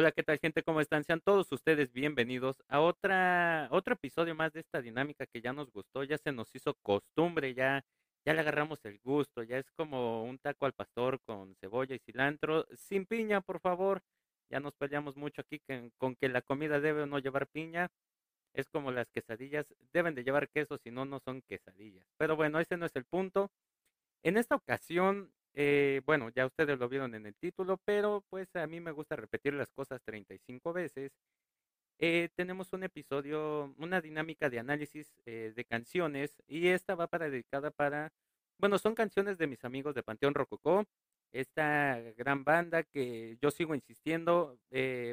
Hola, ¿qué tal gente? ¿Cómo están? Sean todos ustedes bienvenidos a otra, otro episodio más de esta dinámica que ya nos gustó, ya se nos hizo costumbre, ya, ya le agarramos el gusto, ya es como un taco al pastor con cebolla y cilantro, sin piña, por favor. Ya nos peleamos mucho aquí que- con que la comida debe o no llevar piña. Es como las quesadillas, deben de llevar queso, si no, no son quesadillas. Pero bueno, ese no es el punto. En esta ocasión, eh, bueno, ya ustedes lo vieron en el título, pero pues a mí me gusta repetir las cosas 35 veces. Eh, tenemos un episodio, una dinámica de análisis eh, de canciones y esta va para dedicada para, bueno, son canciones de mis amigos de Panteón Rococó, esta gran banda que yo sigo insistiendo,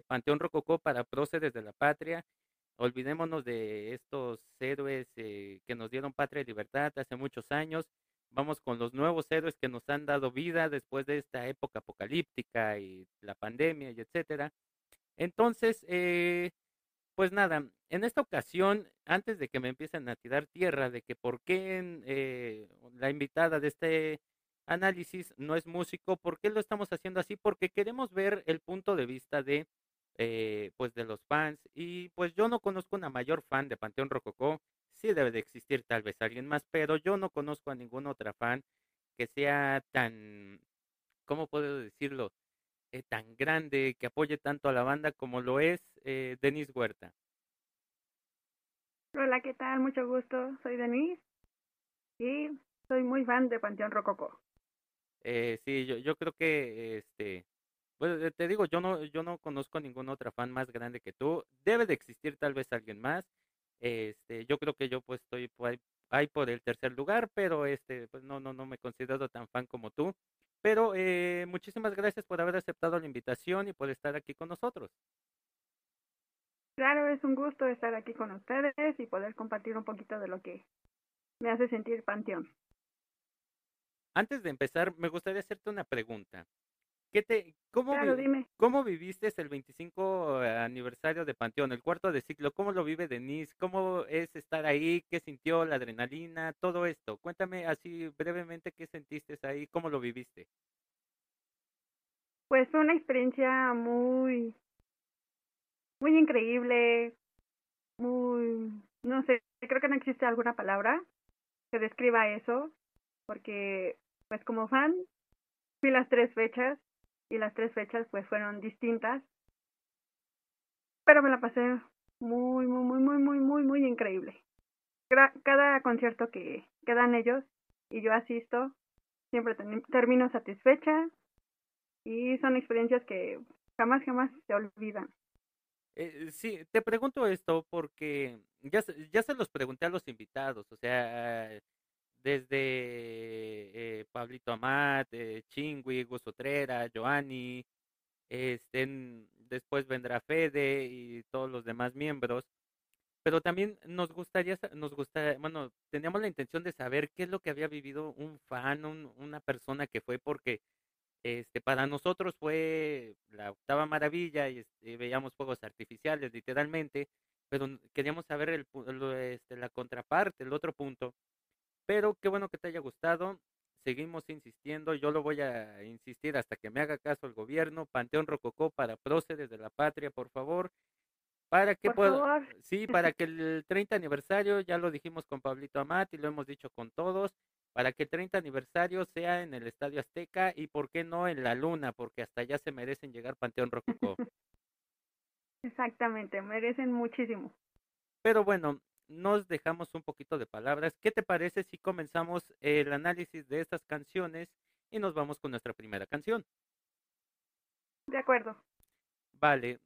Panteón Rococó para próceres de la patria. Olvidémonos de estos héroes que nos dieron patria y libertad hace muchos años. Vamos con los nuevos héroes que nos han dado vida después de esta época apocalíptica y la pandemia y etcétera. Entonces, eh, pues nada, en esta ocasión, antes de que me empiecen a tirar tierra de que por qué eh, la invitada de este análisis no es músico, ¿por qué lo estamos haciendo así? Porque queremos ver el punto de vista de, eh, pues de los fans y pues yo no conozco una mayor fan de Panteón Rococó, sí debe de existir tal vez alguien más, pero yo no conozco a ninguna otra fan que sea tan, ¿cómo puedo decirlo? eh, tan grande, que apoye tanto a la banda como lo es eh, Denis Huerta. Hola, ¿qué tal? Mucho gusto. Soy Denise y soy muy fan de Panteón Rococó. Eh, sí, yo, yo creo que, este, bueno, te digo, yo no, yo no conozco ninguna otra fan más grande que tú. Debe de existir tal vez alguien más. Este, yo creo que yo pues estoy por ahí, ahí por el tercer lugar, pero este, pues no, no, no me considero tan fan como tú. Pero eh, muchísimas gracias por haber aceptado la invitación y por estar aquí con nosotros. Claro, es un gusto estar aquí con ustedes y poder compartir un poquito de lo que me hace sentir Panteón. Antes de empezar, me gustaría hacerte una pregunta. ¿Qué te, cómo, Claro, vi- dime. cómo viviste el 25 aniversario de Panteón, el cuarto de ciclo? ¿Cómo lo vive Denise? ¿Cómo es estar ahí? ¿Qué sintió la adrenalina? Todo esto. Cuéntame así brevemente qué sentiste ahí, cómo lo viviste. Pues fue una experiencia muy, muy increíble, muy, no sé, creo que no existe alguna palabra que describa eso, porque pues como fan fui las tres fechas y las tres fechas pues fueron distintas, pero me la pasé muy, muy, muy, muy, muy, muy, muy increíble. Cada concierto que, que dan ellos y yo asisto, siempre termino satisfecha y son experiencias que jamás, jamás se olvidan. Eh, sí, te pregunto esto porque ya, ya se los pregunté a los invitados, o sea, desde eh, Pablito Amat, eh, Chingui, Gus Utrera, Joanny, en- después vendrá Fede y todos los demás miembros, pero también nos gustaría, nos gusta, bueno, teníamos la intención de saber qué es lo que había vivido un fan, un- una persona que fue, porque este, para nosotros fue la octava maravilla y este, veíamos fuegos artificiales, literalmente, pero queríamos saber el, este, la contraparte, el otro punto. Pero qué bueno que te haya gustado. Seguimos insistiendo, yo lo voy a insistir hasta que me haga caso el gobierno. Panteón Rococó para próceres de la patria, por favor. Para que pueda, sí, para que el 30 aniversario, ya lo dijimos con Pablito Amat y lo hemos dicho con todos, para que el 30 aniversario sea en el Estadio Azteca y por qué no en la Luna, porque hasta allá se merecen llegar Panteón Rococó. exactamente, merecen muchísimo. Pero bueno, nos dejamos un poquito de palabras. ¿Qué te parece si comenzamos el análisis de estas canciones y nos vamos con nuestra primera canción? De acuerdo. Vale,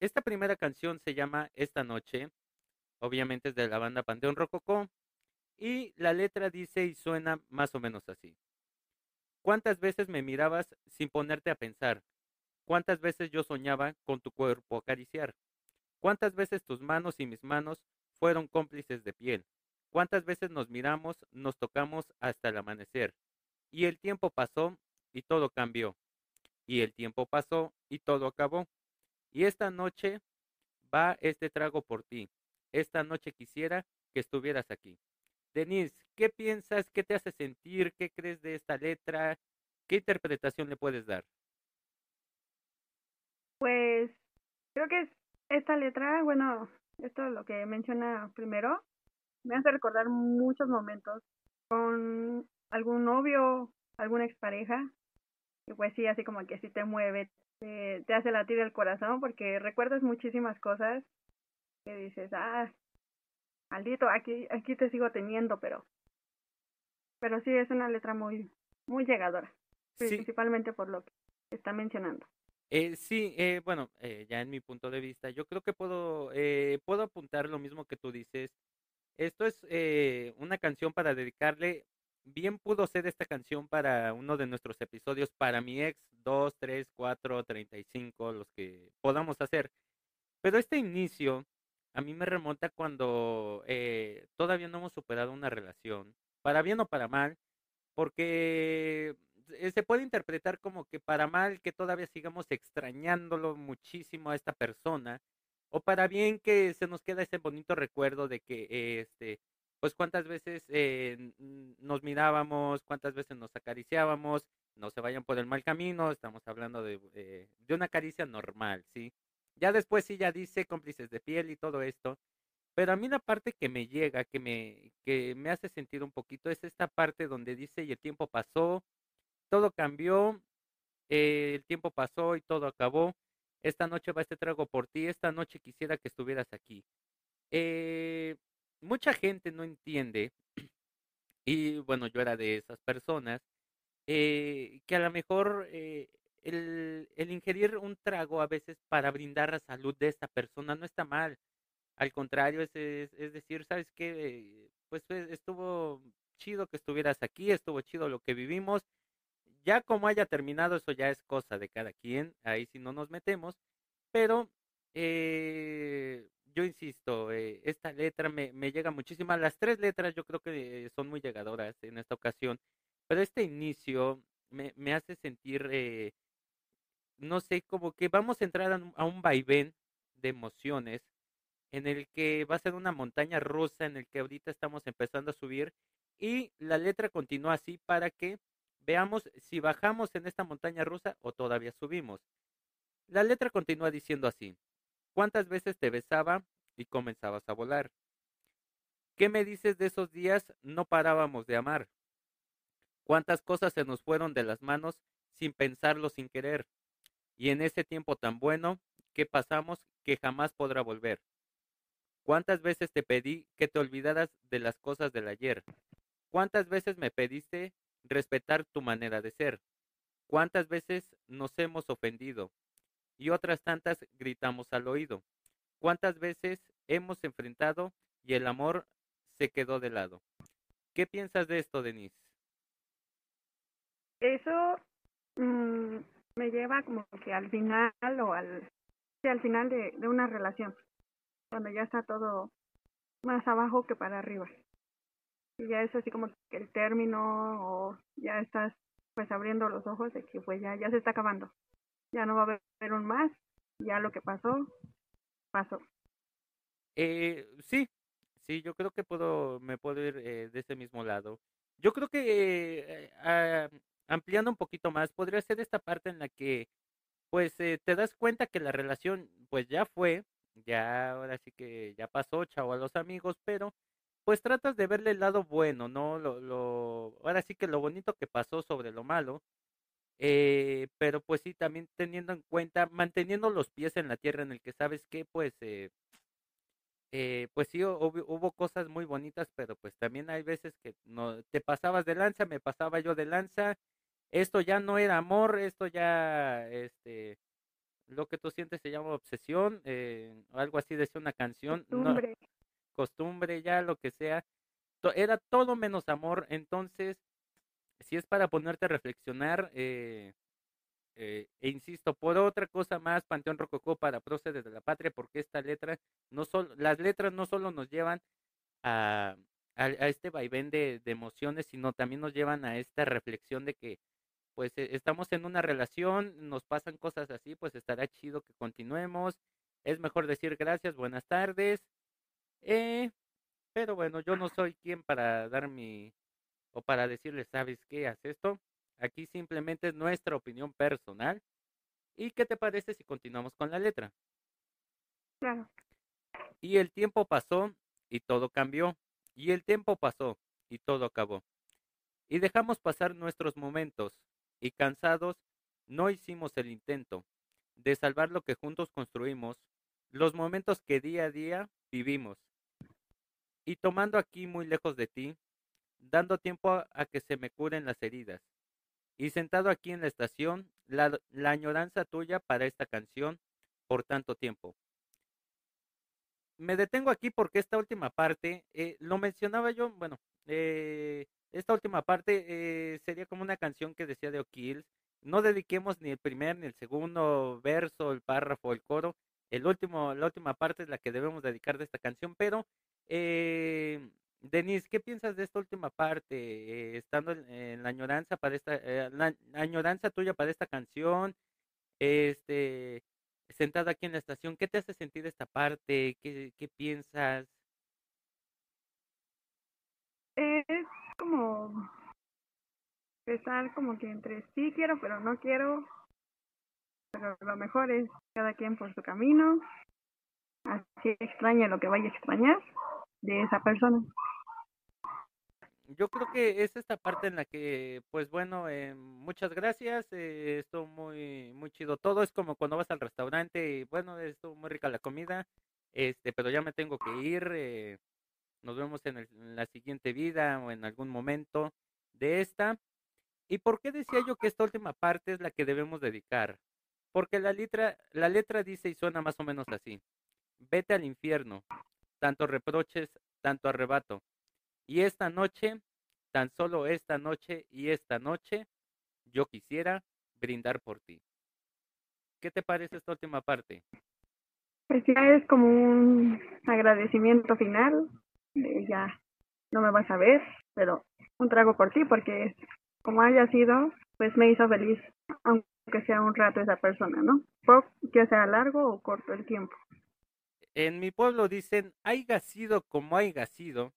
esta primera canción se llama Esta Noche, obviamente es de la banda Panteón Rococó, y la letra dice y suena más o menos así. ¿Cuántas veces me mirabas sin ponerte a pensar? ¿Cuántas veces yo soñaba con tu cuerpo acariciar? ¿Cuántas veces tus manos y mis manos fueron cómplices de piel? ¿Cuántas veces nos miramos, nos tocamos hasta el amanecer? Y el tiempo pasó y todo cambió. Y el tiempo pasó y todo acabó. Y esta noche va este trago por ti. Esta noche quisiera que estuvieras aquí. Denise, ¿qué piensas? ¿Qué te hace sentir? ¿Qué crees de esta letra? ¿Qué interpretación le puedes dar? Pues Creo que es esta letra, bueno, esto es lo que menciona primero, me hace recordar muchos momentos con algún novio, alguna expareja, y pues sí, así como que sí te mueve, te, te hace latir el corazón porque recuerdas muchísimas cosas que dices, ah, maldito, aquí, aquí te sigo teniendo, pero, pero sí es una letra muy, muy llegadora, principalmente por lo que está mencionando. Eh, sí, eh, bueno, eh, ya en mi punto de vista, yo creo que puedo, eh, puedo apuntar lo mismo que tú dices. Esto es eh, una canción para dedicarle, bien pudo ser esta canción para uno de nuestros episodios, para mi ex 2, 3, 4, 35, los que podamos hacer. Pero este inicio a mí me remonta cuando eh, todavía no hemos superado una relación, para bien o para mal, porque se puede interpretar como que para mal que todavía sigamos extrañándolo muchísimo a esta persona, o para bien que se nos queda ese bonito recuerdo de que, eh, este, pues cuántas veces eh, nos mirábamos, cuántas veces nos acariciábamos, no se vayan por el mal camino, estamos hablando de, eh, de una caricia normal, ¿sí? Ya después sí ya dice cómplices de piel y todo esto, pero a mí la parte que me llega, que me, que me hace sentir un poquito, es esta parte donde dice y el tiempo pasó, todo cambió, eh, el tiempo pasó y todo acabó. Esta noche va este trago por ti, esta noche quisiera que estuvieras aquí. Eh, mucha gente no entiende, y bueno, yo era de esas personas, eh, que a lo mejor eh, el, el ingerir un trago a veces para brindar la salud de esta persona no está mal. Al contrario, es, es, es decir, ¿sabes qué? Pues estuvo chido que estuvieras aquí, estuvo chido lo que vivimos. Ya como haya terminado, eso ya es cosa de cada quien, ahí sí no nos metemos, pero eh, yo insisto, eh, esta letra me, llega muchísimo. Las tres letras yo creo que son muy llegadoras en esta ocasión, pero este inicio me, hace sentir, eh, no sé, como que vamos a entrar a a un vaivén de emociones en el que va a ser una montaña rusa en el que ahorita estamos empezando a subir y la letra continúa así para que veamos si bajamos en esta montaña rusa o todavía subimos. La letra continúa diciendo así, ¿cuántas veces te besaba y comenzabas a volar? ¿Qué me dices de esos días no parábamos de amar? ¿Cuántas cosas se nos fueron de las manos sin pensarlo, sin querer? Y en ese tiempo tan bueno que pasamos que jamás podrá volver. ¿Cuántas veces te pedí que te olvidaras de las cosas del ayer? ¿Cuántas veces me pediste respetar tu manera de ser? ¿Cuántas veces nos hemos ofendido? Y otras tantas gritamos al oído. ¿Cuántas veces hemos enfrentado y el amor se quedó de lado? ¿Qué piensas de esto, Denise? Eso mmm, me lleva como que al final o al, al final de una relación cuando ya está todo más abajo que para arriba. Ya es así como que el término o ya estás pues abriendo los ojos de que pues ya, ya se está acabando. Ya no va a haber un más, ya lo que pasó, pasó. Eh, sí, sí, yo creo que puedo, me puedo ir eh, de ese mismo lado. Yo creo que eh, ah, ampliando un poquito más, podría ser esta parte en la que pues eh, te das cuenta que la relación pues ya fue, ya ahora sí que ya pasó, chao a los amigos, pero pues tratas de verle el lado bueno, ¿no? Lo, lo, ahora sí que lo bonito que pasó sobre lo malo, eh, pero pues sí, también teniendo en cuenta, manteniendo los pies en la tierra en el que sabes que pues, eh, eh, pues sí, hubo, hubo cosas muy bonitas, pero pues también hay veces que no te pasabas de lanza, me pasaba yo de lanza, esto ya no era amor, esto ya, este, lo que tú sientes se llama obsesión, eh, algo así decía una canción, no, costumbre ya, lo que sea, era todo menos amor, entonces, si es para ponerte a reflexionar, eh, eh, e insisto, por otra cosa más, Panteón Rococó para próceres de la patria, porque esta letra, no solo, las letras no solo nos llevan a, a, este vaivén de, de emociones, sino también nos llevan a esta reflexión de que pues eh, estamos en una relación, nos pasan cosas así, pues estará chido que continuemos. Es mejor decir gracias, buenas tardes. Eh, pero bueno, yo no soy quien para dar mi o para decirles, ¿sabes qué? Haz esto. Aquí simplemente es nuestra opinión personal. ¿Y qué te parece si continuamos con la letra? Claro. Y el tiempo pasó y todo cambió. Y el tiempo pasó y todo acabó. Y dejamos pasar nuestros momentos y cansados no hicimos el intento de salvar lo que juntos construimos, los momentos que día a día vivimos. Y tomando aquí muy lejos de ti, dando tiempo a, que se me curen las heridas. Y sentado aquí en la estación, la, la añoranza tuya para esta canción por tanto tiempo. Me detengo aquí porque esta última parte, eh, lo mencionaba yo, bueno, eh, esta última parte eh, sería como una canción que decía de O'Kills. No dediquemos ni el primer, ni el segundo verso, el párrafo, el coro. El último, la última parte es la que debemos dedicar de esta canción, pero eh, Denise, ¿qué piensas de esta última parte? Eh, estando en, la añoranza para esta, eh, la, la, añoranza tuya para esta canción, este, sentada aquí en la estación, ¿qué te hace sentir esta parte? ¿Qué, qué piensas? Es como estar como que entre sí quiero, pero no quiero. Pero lo mejor es cada quien por su camino. Así extraña lo que vaya a extrañar de esa persona. Yo creo que es esta parte en la que, pues bueno, eh, muchas gracias, eh, estuvo muy, muy chido todo, es como cuando vas al restaurante y bueno, estuvo muy rica la comida, este, pero ya me tengo que ir, eh, nos vemos en, el, en la siguiente vida o en algún momento de esta. ¿Y por qué decía yo que esta última parte es la que debemos dedicar? Porque la letra, la letra dice y suena más o menos así. Vete al infierno, tanto reproches, tanto arrebato. Y esta noche, tan solo esta noche y esta noche, yo quisiera brindar por ti. ¿Qué te parece esta última parte? Pues ya es como un agradecimiento final. De ya no me vas a ver, pero un trago por ti porque como haya sido, pues me hizo feliz, aunque sea un rato esa persona, ¿no? que sea largo o corto el tiempo. En mi pueblo dicen, haya sido como haya sido,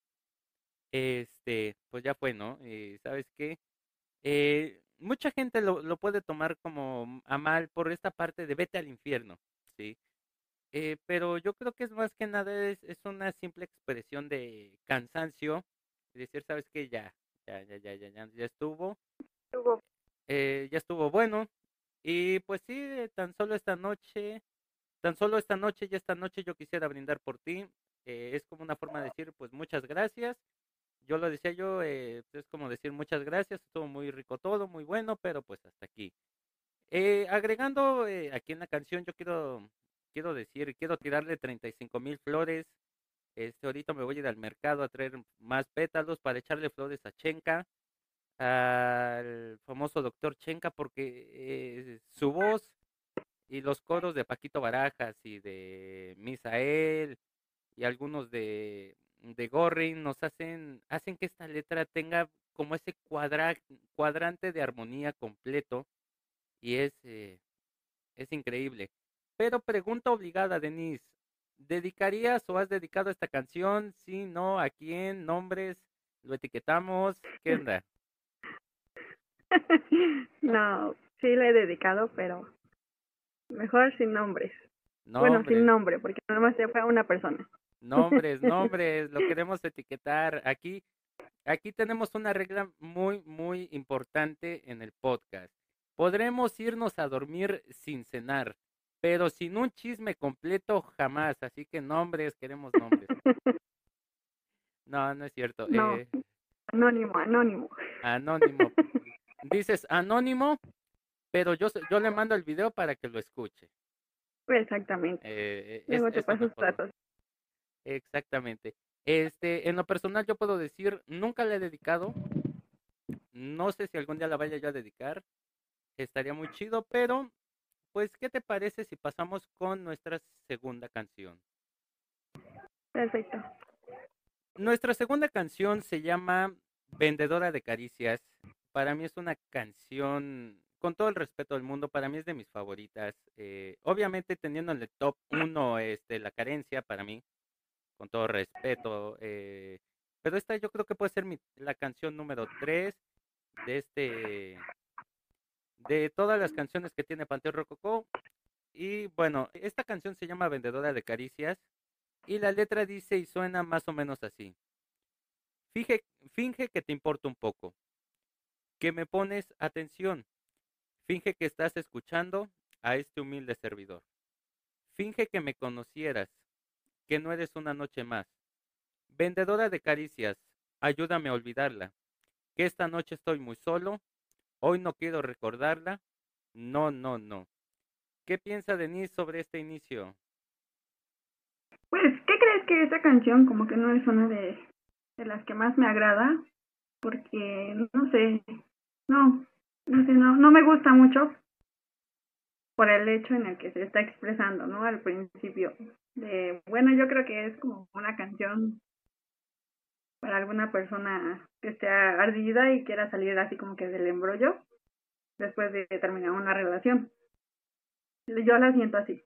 este, pues ya fue, ¿no? Eh, ¿Sabes qué? Eh, mucha gente lo, lo, puede tomar como a mal por esta parte de vete al infierno, ¿sí? Eh, pero yo creo que es más que nada es, es una simple expresión de cansancio, decir, ¿sabes qué? Ya, ya, ya, ya, ya, ya, ya estuvo. Estuvo. Eh, ya estuvo bueno. Y pues sí, tan solo esta noche, tan solo esta noche y esta noche yo quisiera brindar por ti. Eh, es como una forma de decir, pues muchas gracias. Yo lo decía yo, eh, es como decir muchas gracias, estuvo muy rico todo, muy bueno, pero pues hasta aquí. Eh, agregando eh, aquí en la canción, yo quiero, quiero decir, quiero tirarle 35 mil flores. Este, ahorita me voy a ir al mercado a traer más pétalos para echarle flores a Chenka, al famoso doctor Chenka, porque eh, su voz y los coros de Paquito Barajas y de Misael y algunos de de Gorrin nos hacen, hacen que esta letra tenga como ese cuadra, cuadrante de armonía completo y es, eh, es increíble. Pero pregunta obligada, Denise, ¿dedicarías o has dedicado esta canción? Sí, no, ¿a quién? ¿Nombres? ¿Lo etiquetamos? ¿Qué onda? no, sí le he dedicado, pero mejor sin nombres. Bueno, sin nombre, porque nada más se fue a una persona. Nombres, nombres, lo queremos etiquetar. Aquí, aquí tenemos una regla muy, muy importante en el podcast. Podremos irnos a dormir sin cenar, pero sin un chisme completo jamás. Así que nombres, queremos nombres. No, no es cierto. No. Eh, anónimo, anónimo. Anónimo. Dices anónimo, pero yo, yo le mando el video para que lo escuche. Exactamente. Eh, Luego te paso datos. Exactamente. Este, en lo personal yo puedo decir, nunca la he dedicado. No sé si algún día la vaya yo a dedicar. Estaría muy chido, pero pues ¿qué te parece si pasamos con nuestra segunda canción? Perfecto. Nuestra segunda canción se llama Vendedora de Caricias. Para mí es una canción, con todo el respeto del mundo, para mí es de mis favoritas. Eh, obviamente teniendo en el top 1 este, la carencia para mí con todo respeto. Eh, pero esta yo creo que puede ser la canción número 3 de este de todas las canciones que tiene Panteón Rococó. Y bueno, esta canción se llama Vendedora de Caricias y la letra dice y suena más o menos así. Finge, finge que te importa un poco, que me pones atención, finge que estás escuchando a este humilde servidor. Finge que me conocieras, que no eres una noche más. Vendedora de caricias, ayúdame a olvidarla, que esta noche estoy muy solo, hoy no quiero recordarla, no, no, no. ¿Qué piensa Denise sobre este inicio? Pues, ¿qué crees que esta canción como que no es una de, de las que más me agrada? Porque, no sé, no, no no me gusta mucho por el hecho en el que se está expresando, ¿no? Al principio. De, bueno, yo creo que es como una canción para alguna persona que esté ardida y quiera salir así como que del embrollo después de terminar una relación. Yo la siento así.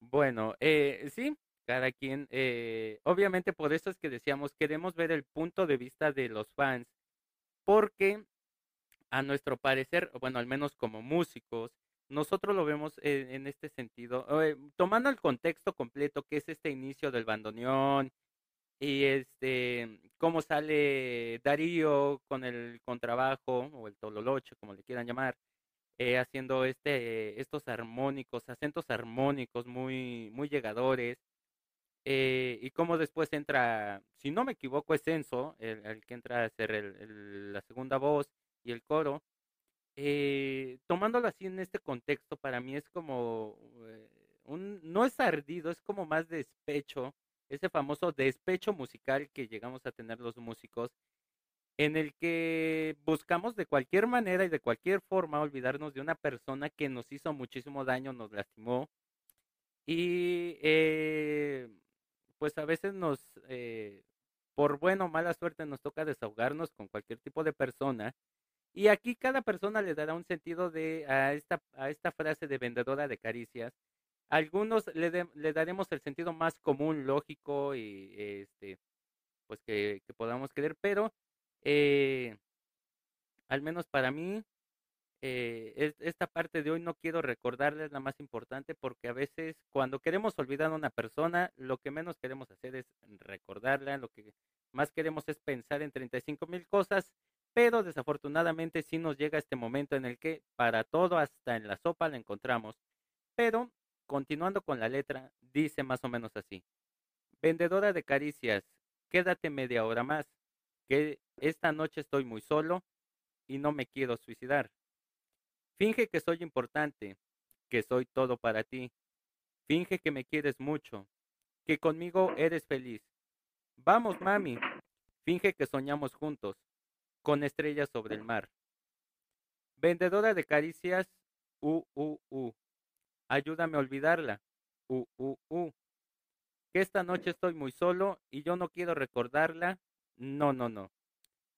Bueno, eh, sí, cada quien, eh, obviamente por eso es que decíamos, queremos ver el punto de vista de los fans, porque a nuestro parecer, bueno, al menos como músicos, nosotros lo vemos en, este sentido, eh, tomando el contexto completo que es este inicio del bandoneón y este cómo sale Darío con el contrabajo o el tololoche, como le quieran llamar, eh, haciendo este estos armónicos, acentos armónicos muy muy llegadores. Eh, y cómo después entra, si no me equivoco, es Enzo, el, que entra a hacer la segunda voz y el coro, eh, tomándolo así en este contexto, para mí es como eh, un, no es ardido, es como más despecho, ese famoso despecho musical que llegamos a tener los músicos, en el que buscamos de cualquier manera y de cualquier forma olvidarnos de una persona que nos hizo muchísimo daño, nos lastimó, y eh, pues a veces nos, eh, por buena o mala suerte, nos toca desahogarnos con cualquier tipo de persona y aquí cada persona le dará un sentido de a esta, a esta frase de vendedora de caricias. Algunos le, de, le daremos el sentido más común, lógico y este, pues que, que podamos creer, pero eh, al menos para mí, eh, esta parte de hoy no quiero recordarles la más importante porque a veces cuando queremos olvidar a una persona, lo que menos queremos hacer es recordarla, lo que más queremos es pensar en 35 mil cosas pero desafortunadamente sí nos llega este momento en el que para todo, hasta en la sopa, la encontramos. Pero, continuando con la letra, dice más o menos así. Vendedora de caricias, quédate media hora más, que esta noche estoy muy solo y no me quiero suicidar. Finge que soy importante, que soy todo para ti. Finge que me quieres mucho, que conmigo eres feliz. Vamos, mami. Finge que soñamos juntos, con estrellas sobre el mar. Vendedora de caricias, u, u, u. Ayúdame a olvidarla, u, u, u. Que esta noche estoy muy solo y yo no quiero recordarla, no, no, no.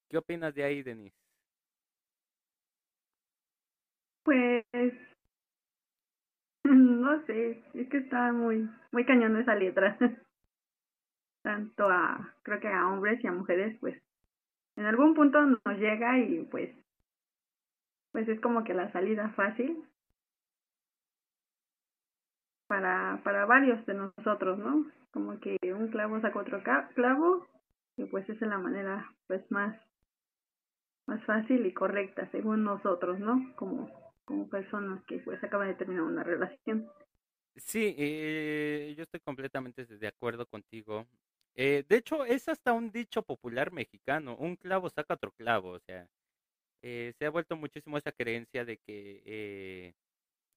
¿Qué opinas de ahí, Denise? Pues, no sé, es que está muy, muy cañón esa letra. Tanto a, creo que a hombres y a mujeres, pues en algún punto nos llega y pues pues es como que la salida fácil. Para para varios de nosotros no como que un clavo saca otro clavo y pues esa es la manera pues más más fácil y correcta según nosotros no como como personas que pues acaban de terminar una relación. Sí eh, yo estoy completamente de acuerdo contigo eh, de hecho, es hasta un dicho popular mexicano, un clavo saca otro clavo, o sea, eh, se ha vuelto muchísimo esa creencia de que eh,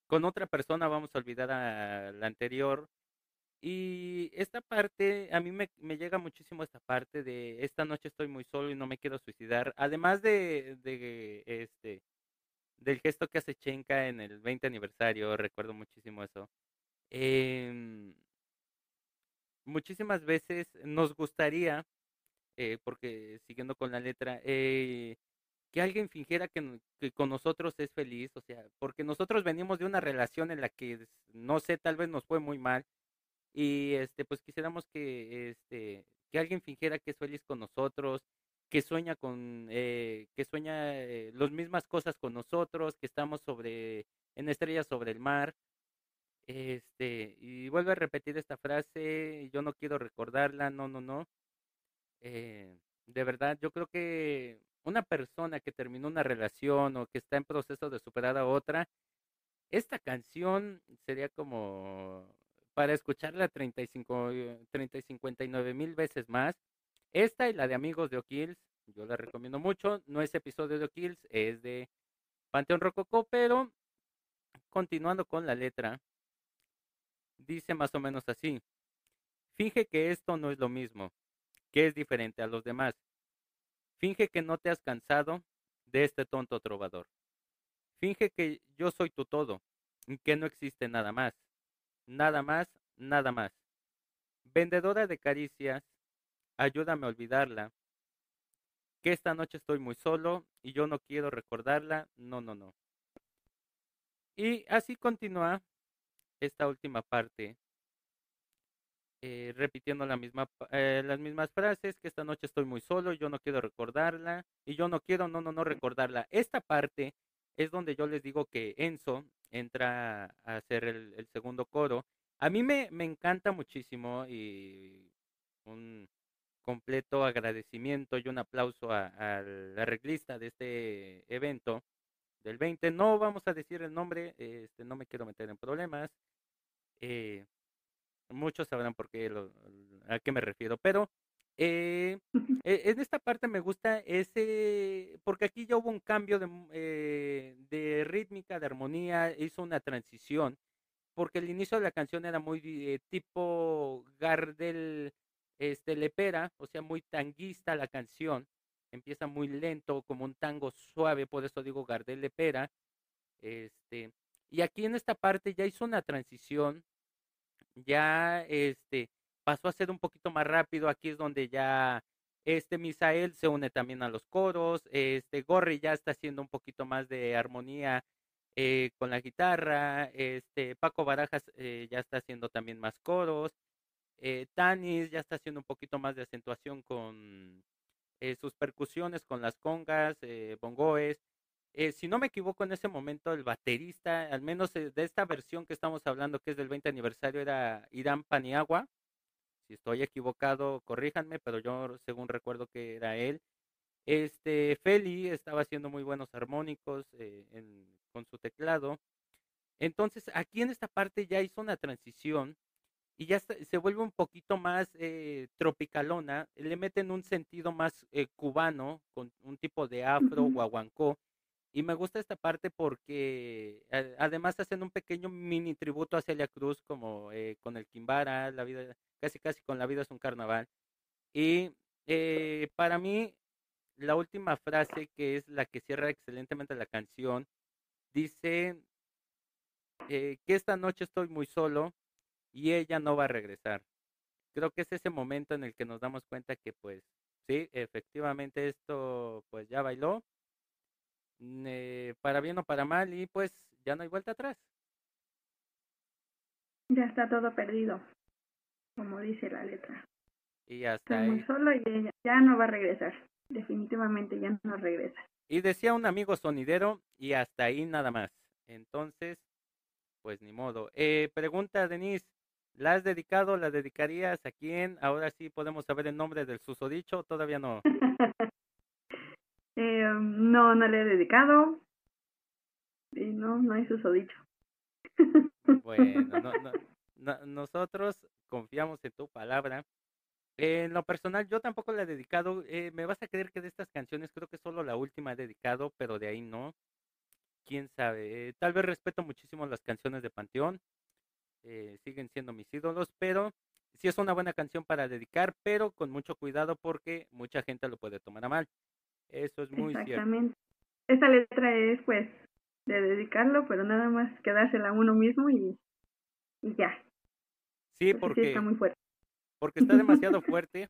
con otra persona vamos a olvidar a la anterior. Y esta parte, a mí me, llega muchísimo esta parte de esta noche estoy muy solo y no me quiero suicidar. Además de, este del gesto que hace Chenka en el 20 aniversario, recuerdo muchísimo eso. Eh, muchísimas veces nos gustaría, eh, porque siguiendo con la letra, eh, que alguien fingiera que, con nosotros es feliz, o sea, porque nosotros venimos de una relación en la que, no sé, tal vez nos fue muy mal, y este, pues quisiéramos que, este, que alguien fingiera que es feliz con nosotros, que sueña con, eh, que sueña eh, las mismas cosas con nosotros, que estamos sobre, en estrellas sobre el mar, Este, y vuelve a repetir esta frase, yo no quiero recordarla, no, no, no. Eh, de verdad, yo creo que una persona que terminó una relación o que está en proceso de superar a otra, esta canción sería como para escucharla 35, 30 y 59 mil veces más. Esta y la de Amigos de O'Kills, yo la recomiendo mucho. No es episodio de O'Kills, es de Panteón Rococó, pero continuando con la letra, dice más o menos así. Finge que esto no es lo mismo, que es diferente a los demás. Finge que no te has cansado de este tonto trovador. Finge que yo soy tu todo, que no existe nada más. Nada más, nada más. Vendedora de caricias, ayúdame a olvidarla. Que esta noche estoy muy solo y yo no quiero recordarla. No, no, no. Y así continúa esta última parte, eh, repitiendo la misma, eh, las mismas frases, que esta noche estoy muy solo, yo no quiero recordarla, y yo no quiero, no, no, no recordarla. Esta parte es donde yo les digo que Enzo entra a hacer el, segundo coro. A mí me, me encanta muchísimo y un completo agradecimiento y un aplauso al arreglista de este evento del 20. No vamos a decir el nombre, este, no me quiero meter en problemas. Eh, muchos sabrán por qué a qué me refiero, pero eh, e, en esta parte me gusta ese, porque aquí ya hubo un cambio de, eh, de rítmica, de armonía, hizo una transición, porque el inicio de la canción era muy eh, tipo Gardel, este, lepera, o sea, muy tanguista la canción, empieza muy lento, como un tango suave, por eso digo Gardel lepera, este, y aquí en esta parte ya hizo una transición, ya este pasó a ser un poquito más rápido, aquí es donde ya este Misael se une también a los coros, este Gorri ya está haciendo un poquito más de armonía eh, con la guitarra, este Paco Barajas eh, ya está haciendo también más coros, eh, Tanis ya está haciendo un poquito más de acentuación con sus percusiones, con las congas, bongoes, eh, si no me equivoco, en ese momento el baterista, al menos eh, de esta versión que estamos hablando, que es del 20 aniversario, era Irán Paniagua. Si estoy equivocado, corríjanme, pero yo según recuerdo que era él. Este, Feli estaba haciendo muy buenos armónicos eh, con su teclado. Entonces, aquí en esta parte ya hizo una transición y ya se vuelve un poquito más tropicalona. Le meten un sentido más cubano, con un tipo de afro, guaguancó y me gusta esta parte porque además hacen un pequeño mini tributo a Celia Cruz, como eh, con el Kimbara, la vida, casi casi con la vida es un carnaval. Y eh, para mí, la última frase, que es la que cierra excelentemente la canción, dice eh, que esta noche estoy muy solo y ella no va a regresar. Creo que es ese momento en el que nos damos cuenta que pues sí, efectivamente esto pues ya bailó, para bien o para mal, y pues ya no hay vuelta atrás. Ya está todo perdido, como dice la letra. Y hasta Está muy solo y ella ya no va a regresar. Definitivamente ya no regresa. Y decía un amigo sonidero, y hasta ahí nada más. Entonces, pues ni modo. Eh, pregunta Denise, ¿la has dedicado? ¿La dedicarías a quién? Ahora sí podemos saber el nombre del susodicho, todavía no. Eh, no, no le he dedicado. Y no, no hay susodicho. Bueno, no, no, nosotros confiamos en tu palabra. En lo personal, yo tampoco le he dedicado. Eh, me vas a creer que de estas canciones creo que solo la última he dedicado, pero de ahí no. Quién sabe. Eh, tal vez respeto muchísimo las canciones de Panteón. Eh, siguen siendo mis ídolos, pero sí es una buena canción para dedicar, pero con mucho cuidado porque mucha gente lo puede tomar a mal. Eso es muy Exactamente. Esta letra es pues de dedicarlo, pero nada más quedársela a uno mismo y, y ya. Sí, porque está muy fuerte. Porque está demasiado fuerte.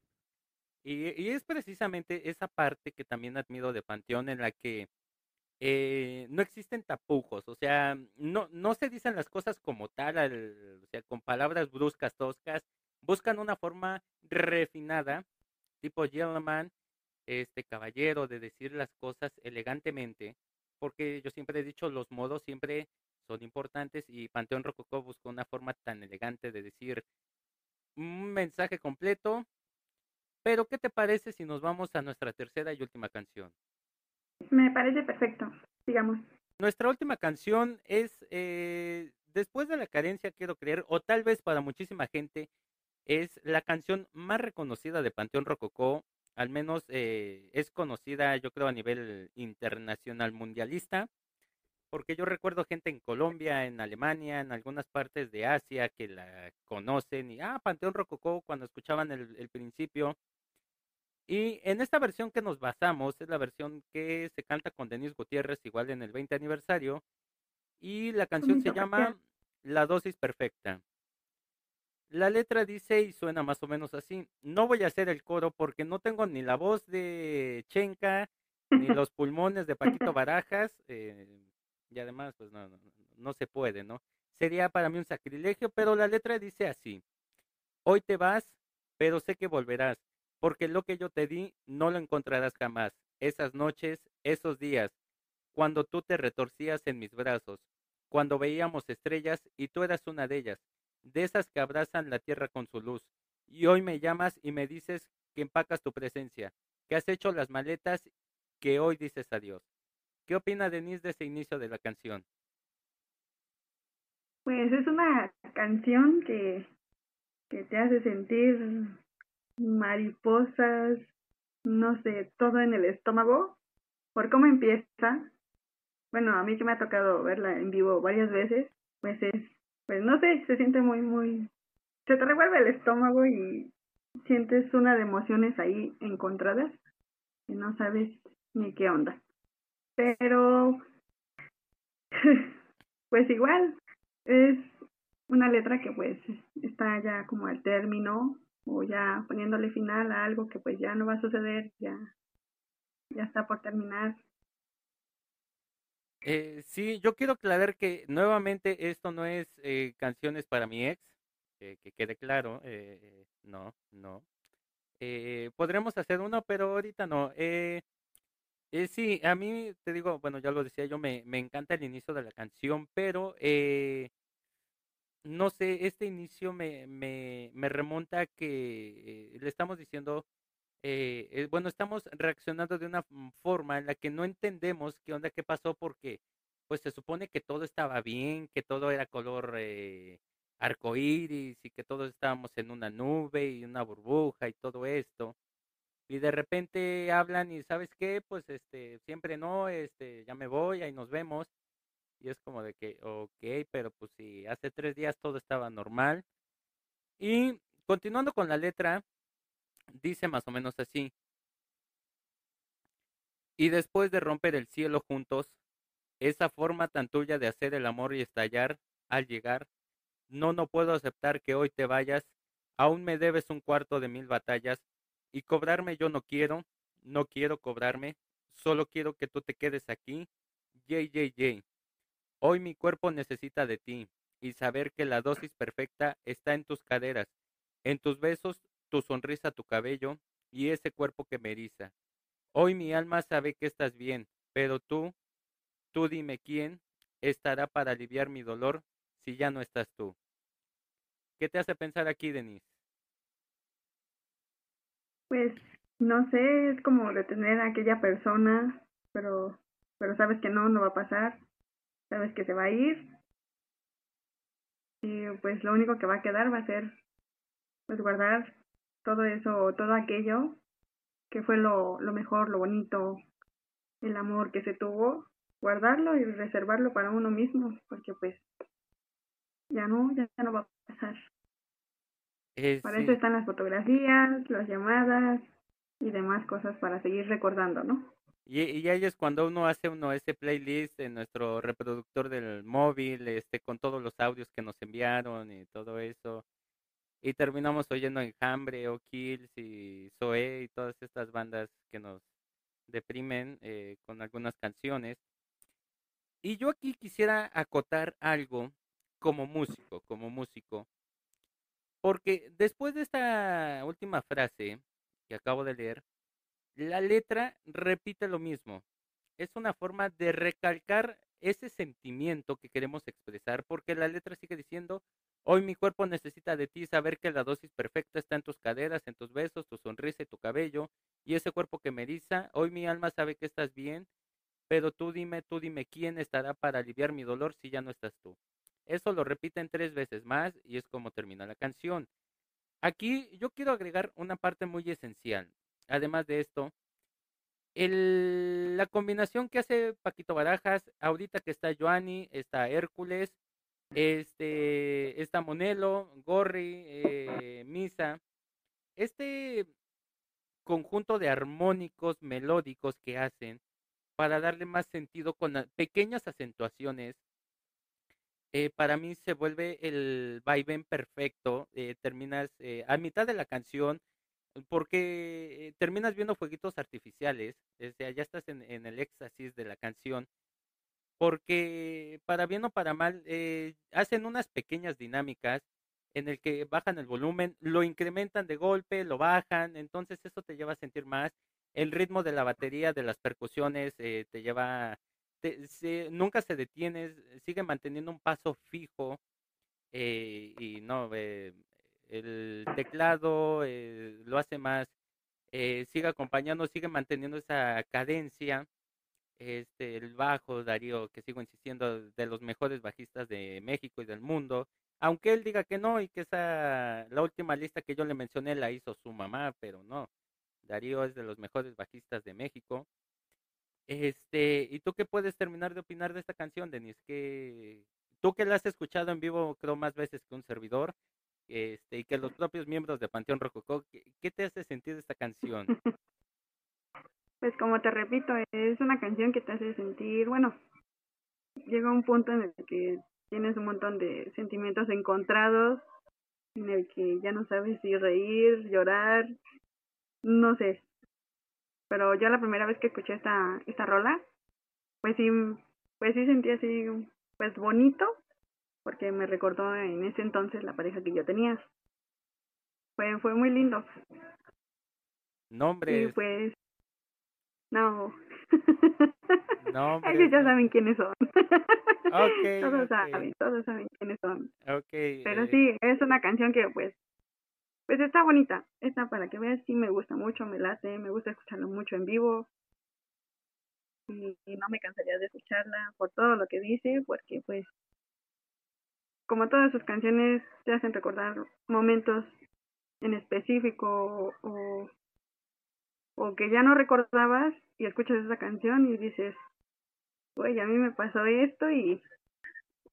Y, y, es precisamente esa parte que también admiro de Panteón en la que eh, no existen tapujos, o sea, no, no se dicen las cosas como tal, o sea, con palabras bruscas, toscas, buscan una forma refinada, tipo Gentleman, este caballero de decir las cosas elegantemente, porque yo siempre he dicho, los modos siempre son importantes y Panteón Rococó buscó una forma tan elegante de decir un mensaje completo. Pero, ¿qué te parece si nos vamos a nuestra tercera y última canción? Me parece perfecto, digamos. Nuestra última canción es, eh, después de la carencia, quiero creer, o tal vez para muchísima gente, es la canción más reconocida de Panteón Rococó, al menos eh, es conocida yo creo a nivel internacional mundialista, porque yo recuerdo gente en Colombia, en Alemania, en algunas partes de Asia que la conocen y, ah, Panteón Rococó cuando escuchaban el, el principio. Y en esta versión que nos basamos es la versión que se canta con Denis Gutiérrez igual en el 20 aniversario y la canción se llama La dosis perfecta. La letra dice y suena más o menos así. No voy a hacer el coro porque no tengo ni la voz de Chenka, ni los pulmones de Paquito Barajas, eh, y además, pues no, no, no se puede, ¿no? Sería para mí un sacrilegio, pero la letra dice así. Hoy te vas, pero sé que volverás, porque lo que yo te di no lo encontrarás jamás. Esas noches, esos días, cuando tú te retorcías en mis brazos, cuando veíamos estrellas y tú eras una de ellas de esas que abrazan la tierra con su luz. Y hoy me llamas y me dices que empacas tu presencia, que has hecho las maletas, que hoy dices adiós. ¿Qué opina Denise de ese inicio de la canción? Pues es una canción que, que te hace sentir mariposas, no sé, todo en el estómago. Por cómo empieza, bueno, a mí que me ha tocado verla en vivo varias veces, pues es pues no sé, se siente muy, muy, se te revuelve el estómago y sientes una de emociones ahí encontradas y no sabes ni qué onda. Pero, pues igual, es una letra que pues está ya como al término o ya poniéndole final a algo que pues ya no va a suceder, ya, ya está por terminar eh, sí, yo quiero aclarar que nuevamente esto no es eh, canciones para mi ex, que quede claro, eh, no, no. Eh, podremos hacer uno, pero ahorita no. Eh, eh, sí, a mí te digo, bueno, ya lo decía yo, me, me encanta el inicio de la canción, pero eh, no sé, este inicio me, me, me remonta a que eh, le estamos diciendo eh, eh, bueno, estamos reaccionando de una forma en la que no entendemos qué onda, qué pasó, porque pues se supone que todo estaba bien, que todo era color eh, arcoíris y que todos estábamos en una nube y una burbuja y todo esto. Y de repente hablan y ¿sabes qué? Pues este, siempre no, este, ya me voy, ahí nos vemos. Y es como de que, ok, pero pues si hace tres días todo estaba normal. Y continuando con la letra, dice más o menos así. Y después de romper el cielo juntos, esa forma tan tuya de hacer el amor y estallar al llegar, no, no puedo aceptar que hoy te vayas, aún me debes un cuarto de mil batallas, y cobrarme yo no quiero, no quiero cobrarme, solo quiero que tú te quedes aquí, yay, yay, yay. Hoy mi cuerpo necesita de ti, y saber que la dosis perfecta está en tus caderas, en tus besos tu sonrisa, tu cabello y ese cuerpo que me eriza. Hoy mi alma sabe que estás bien, pero tú, tú dime quién estará para aliviar mi dolor si ya no estás tú. ¿Qué te hace pensar aquí, Denise? Pues no sé, es como detener a aquella persona, pero pero sabes que no, no va a pasar, sabes que se va a ir y pues lo único que va a quedar va a ser pues guardar todo eso, todo aquello que fue lo, lo mejor, lo bonito, el amor que se tuvo, guardarlo y reservarlo para uno mismo, porque pues ya no, ya, no va a pasar. Eh, para sí. eso están las fotografías, las llamadas y demás cosas para seguir recordando, ¿no? Y, y es cuando uno hace uno ese playlist en nuestro reproductor del móvil, este, con todos los audios que nos enviaron y todo eso y terminamos oyendo Enjambre o Kills y Zoe y todas estas bandas que nos deprimen eh, con algunas canciones. Y yo aquí quisiera acotar algo como músico, como músico, porque después de esta última frase que acabo de leer, la letra repite lo mismo. Es una forma de recalcar ese sentimiento que queremos expresar, porque la letra sigue diciendo, hoy mi cuerpo necesita de ti, saber que la dosis perfecta está en tus caderas, en tus besos, tu sonrisa y tu cabello, y ese cuerpo que me eriza, hoy mi alma sabe que estás bien, pero tú dime, tú dime quién estará para aliviar mi dolor si ya no estás tú. Eso lo repiten tres veces más y es como termina la canción. Aquí yo quiero agregar una parte muy esencial. Además de esto, la combinación que hace Paquito Barajas, ahorita que está Joanny, está Hércules, este, está Monelo, Gorri, eh, Misa, este conjunto de armónicos melódicos que hacen para darle más sentido con pequeñas acentuaciones, eh, para mí se vuelve el vaivén perfecto. Eh, terminas a mitad de la canción, porque terminas viendo fueguitos artificiales, desde ya estás en, el éxtasis de la canción, porque para bien o para mal, hacen unas pequeñas dinámicas en el que bajan el volumen, lo incrementan de golpe, lo bajan, entonces eso te lleva a sentir más el ritmo de la batería, de las percusiones, eh, te lleva, nunca se detiene, sigue manteniendo un paso fijo eh, y no, eh, el teclado lo hace más, sigue acompañando, sigue manteniendo esa cadencia. Este, el bajo, Darío, que sigo insistiendo, de los mejores bajistas de México y del mundo, aunque él diga que no y que esa, la última lista que yo le mencioné la hizo su mamá, pero no, Darío es de los mejores bajistas de México. Este, ¿y tú qué puedes terminar de opinar de esta canción, Denis? Que tú que la has escuchado en vivo, creo más veces que un servidor, este, y que los propios miembros de Panteón Rococó, ¿qué, te hace sentir esta canción? Pues como te repito, es una canción que te hace sentir, bueno, llega un punto en el que tienes un montón de sentimientos encontrados, en el que ya no sabes si reír, llorar, no sé. Pero yo la primera vez que escuché esta, esta rola, pues sí, pues sí sentí así, pues bonito, porque me recordó en ese entonces la pareja que yo tenía. Fue, fue muy lindo. Nombres. Y pues, no. No, Ellos ya saben quiénes son. Okay, todos saben, todos saben quiénes son. Okay. Pero eh. sí, es una canción que pues pues está bonita, está para que veas, sí me gusta mucho, me late, me gusta escucharla mucho en vivo y, no me cansaría de escucharla por todo lo que dice, porque pues como todas sus canciones te hacen recordar momentos en específico o, o que ya no recordabas y escuchas esa canción y dices, oye, a mí me pasó esto y,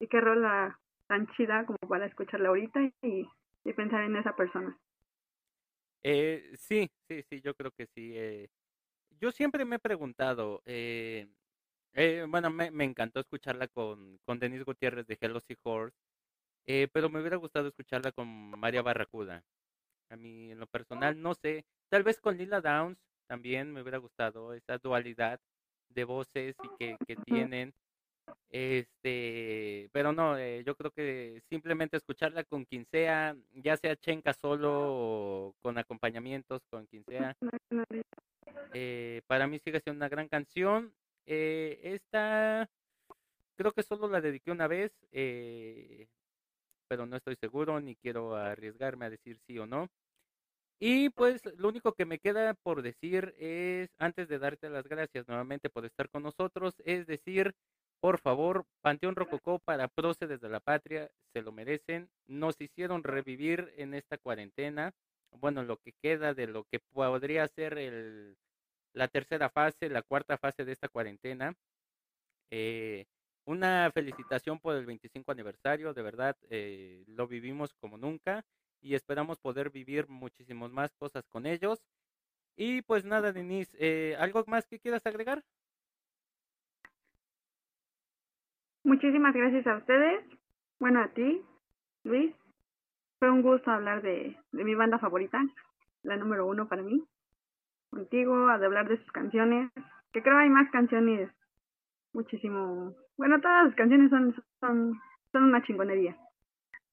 qué rola tan chida como para escucharla ahorita y pensar en esa persona. Eh, sí, sí, sí, yo creo que sí. Eh, yo siempre me he preguntado, eh, eh, bueno, me, encantó escucharla con, con Denise Gutiérrez de Hello Horse, eh, pero me hubiera gustado escucharla con María Barracuda. A mí, en lo personal, no sé, tal vez con Lila Downs también me hubiera gustado esa dualidad de voces y que, que tienen. Este, pero no, eh, yo creo que simplemente escucharla con quien sea, ya sea Chenka solo o con acompañamientos, con quien sea, eh, para mí sigue siendo una gran canción. Eh, esta, creo que solo la dediqué una vez, eh, pero no estoy seguro ni quiero arriesgarme a decir sí o no. Y pues lo único que me queda por decir es, antes de darte las gracias nuevamente por estar con nosotros, es decir, por favor, Panteón Rococó para próceres de la patria, se lo merecen. Nos hicieron revivir en esta cuarentena. Bueno, lo que queda de lo que podría ser la tercera fase, la cuarta fase de esta cuarentena. Eh, una felicitación por el 25 aniversario, de verdad eh, lo vivimos como nunca y esperamos poder vivir muchísimas más cosas con ellos. Y pues nada, Denise, eh, ¿algo más que quieras agregar? Muchísimas gracias a ustedes. Bueno, a ti, Luis. Fue un gusto hablar de, de mi banda favorita, la número uno para mí. Contigo, a hablar de sus canciones. Que creo hay más canciones, muchísimo. Bueno, todas las canciones son, son, son una chingonería.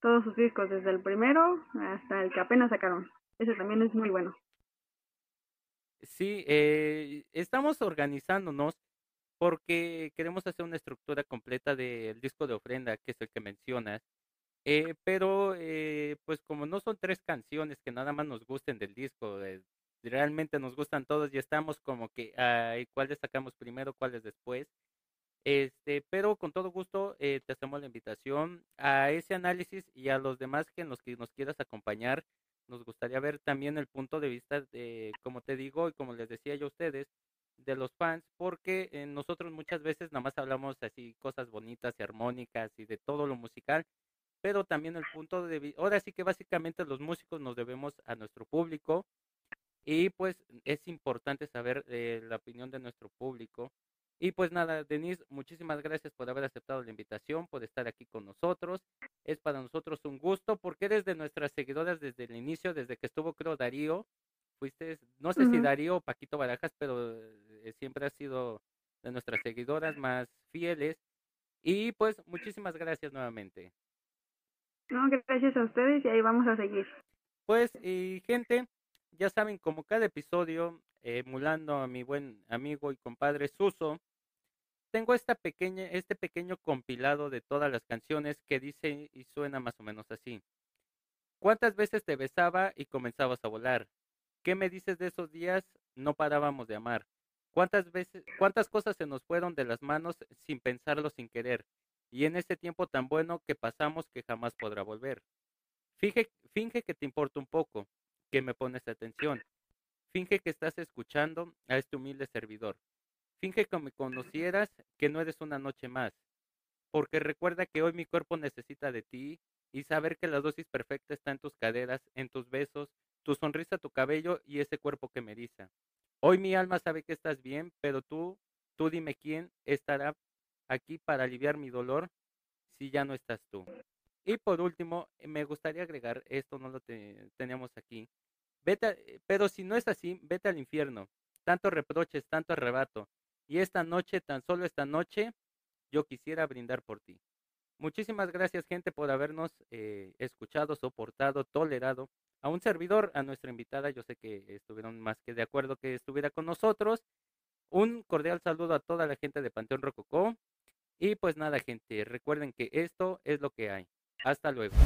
Todos sus discos, desde el primero hasta el que apenas sacaron. Ese también es muy bueno. Sí, eh, estamos organizándonos porque queremos hacer una estructura completa del disco de ofrenda, que es el que mencionas. Eh, pero, eh, pues como no son tres canciones que nada más nos gusten del disco, eh, realmente nos gustan todos y estamos como que, ay, ¿cuáles sacamos primero, cuáles después? Este, pero con todo gusto te hacemos la invitación a ese análisis y a los demás que nos, que nos quieras acompañar. Nos gustaría ver también el punto de vista de, como te digo y como les decía yo a ustedes, de los fans, porque nosotros muchas veces nada más hablamos así cosas bonitas y armónicas y de todo lo musical, pero también el punto de ahora sí que básicamente los músicos nos debemos a nuestro público y pues es importante saber eh, la opinión de nuestro público. Y pues nada, Denise, muchísimas gracias por haber aceptado la invitación, por estar aquí con nosotros. Es para nosotros un gusto porque eres de nuestras seguidoras desde el inicio, desde que estuvo creo Darío. Fuiste, no sé si Darío o Paquito Barajas, pero eh, siempre has sido de nuestras seguidoras más fieles. Y pues muchísimas gracias nuevamente. No, gracias a ustedes y ahí vamos a seguir. Pues, y gente, ya saben, como cada episodio, emulando a mi buen amigo y compadre Suso, tengo esta pequeña, este pequeño compilado de todas las canciones que dice y suena más o menos así. ¿Cuántas veces te besaba y comenzabas a volar? ¿Qué me dices de esos días? No parábamos de amar. ¿Cuántas veces, cuántas cosas se nos fueron de las manos sin pensarlo, sin querer? y en ese tiempo tan bueno que pasamos que jamás podrá volver. Finge, finge que te importa un poco, que me pones atención. Finge que estás escuchando a este humilde servidor. Finge que me conocieras, que no eres una noche más. Porque recuerda que hoy mi cuerpo necesita de ti y saber que la dosis perfecta está en tus caderas, en tus besos, tu sonrisa, tu cabello y ese cuerpo que me eriza. Hoy mi alma sabe que estás bien, pero tú, tú dime quién estará aquí para aliviar mi dolor si ya no estás tú. Y por último, eh, me gustaría agregar, esto no lo teníamos aquí, vete, eh, pero si no es así, vete al infierno. Tantos reproches, tanto arrebato. Y esta noche, tan solo esta noche, yo quisiera brindar por ti. Muchísimas gracias gente por habernos eh, escuchado, soportado, tolerado. A un servidor, a nuestra invitada, yo sé que estuvieron más que de acuerdo que estuviera con nosotros. Un cordial saludo a toda la gente de Panteón Rococó. Y pues nada, gente, recuerden que esto es lo que hay. Hasta luego.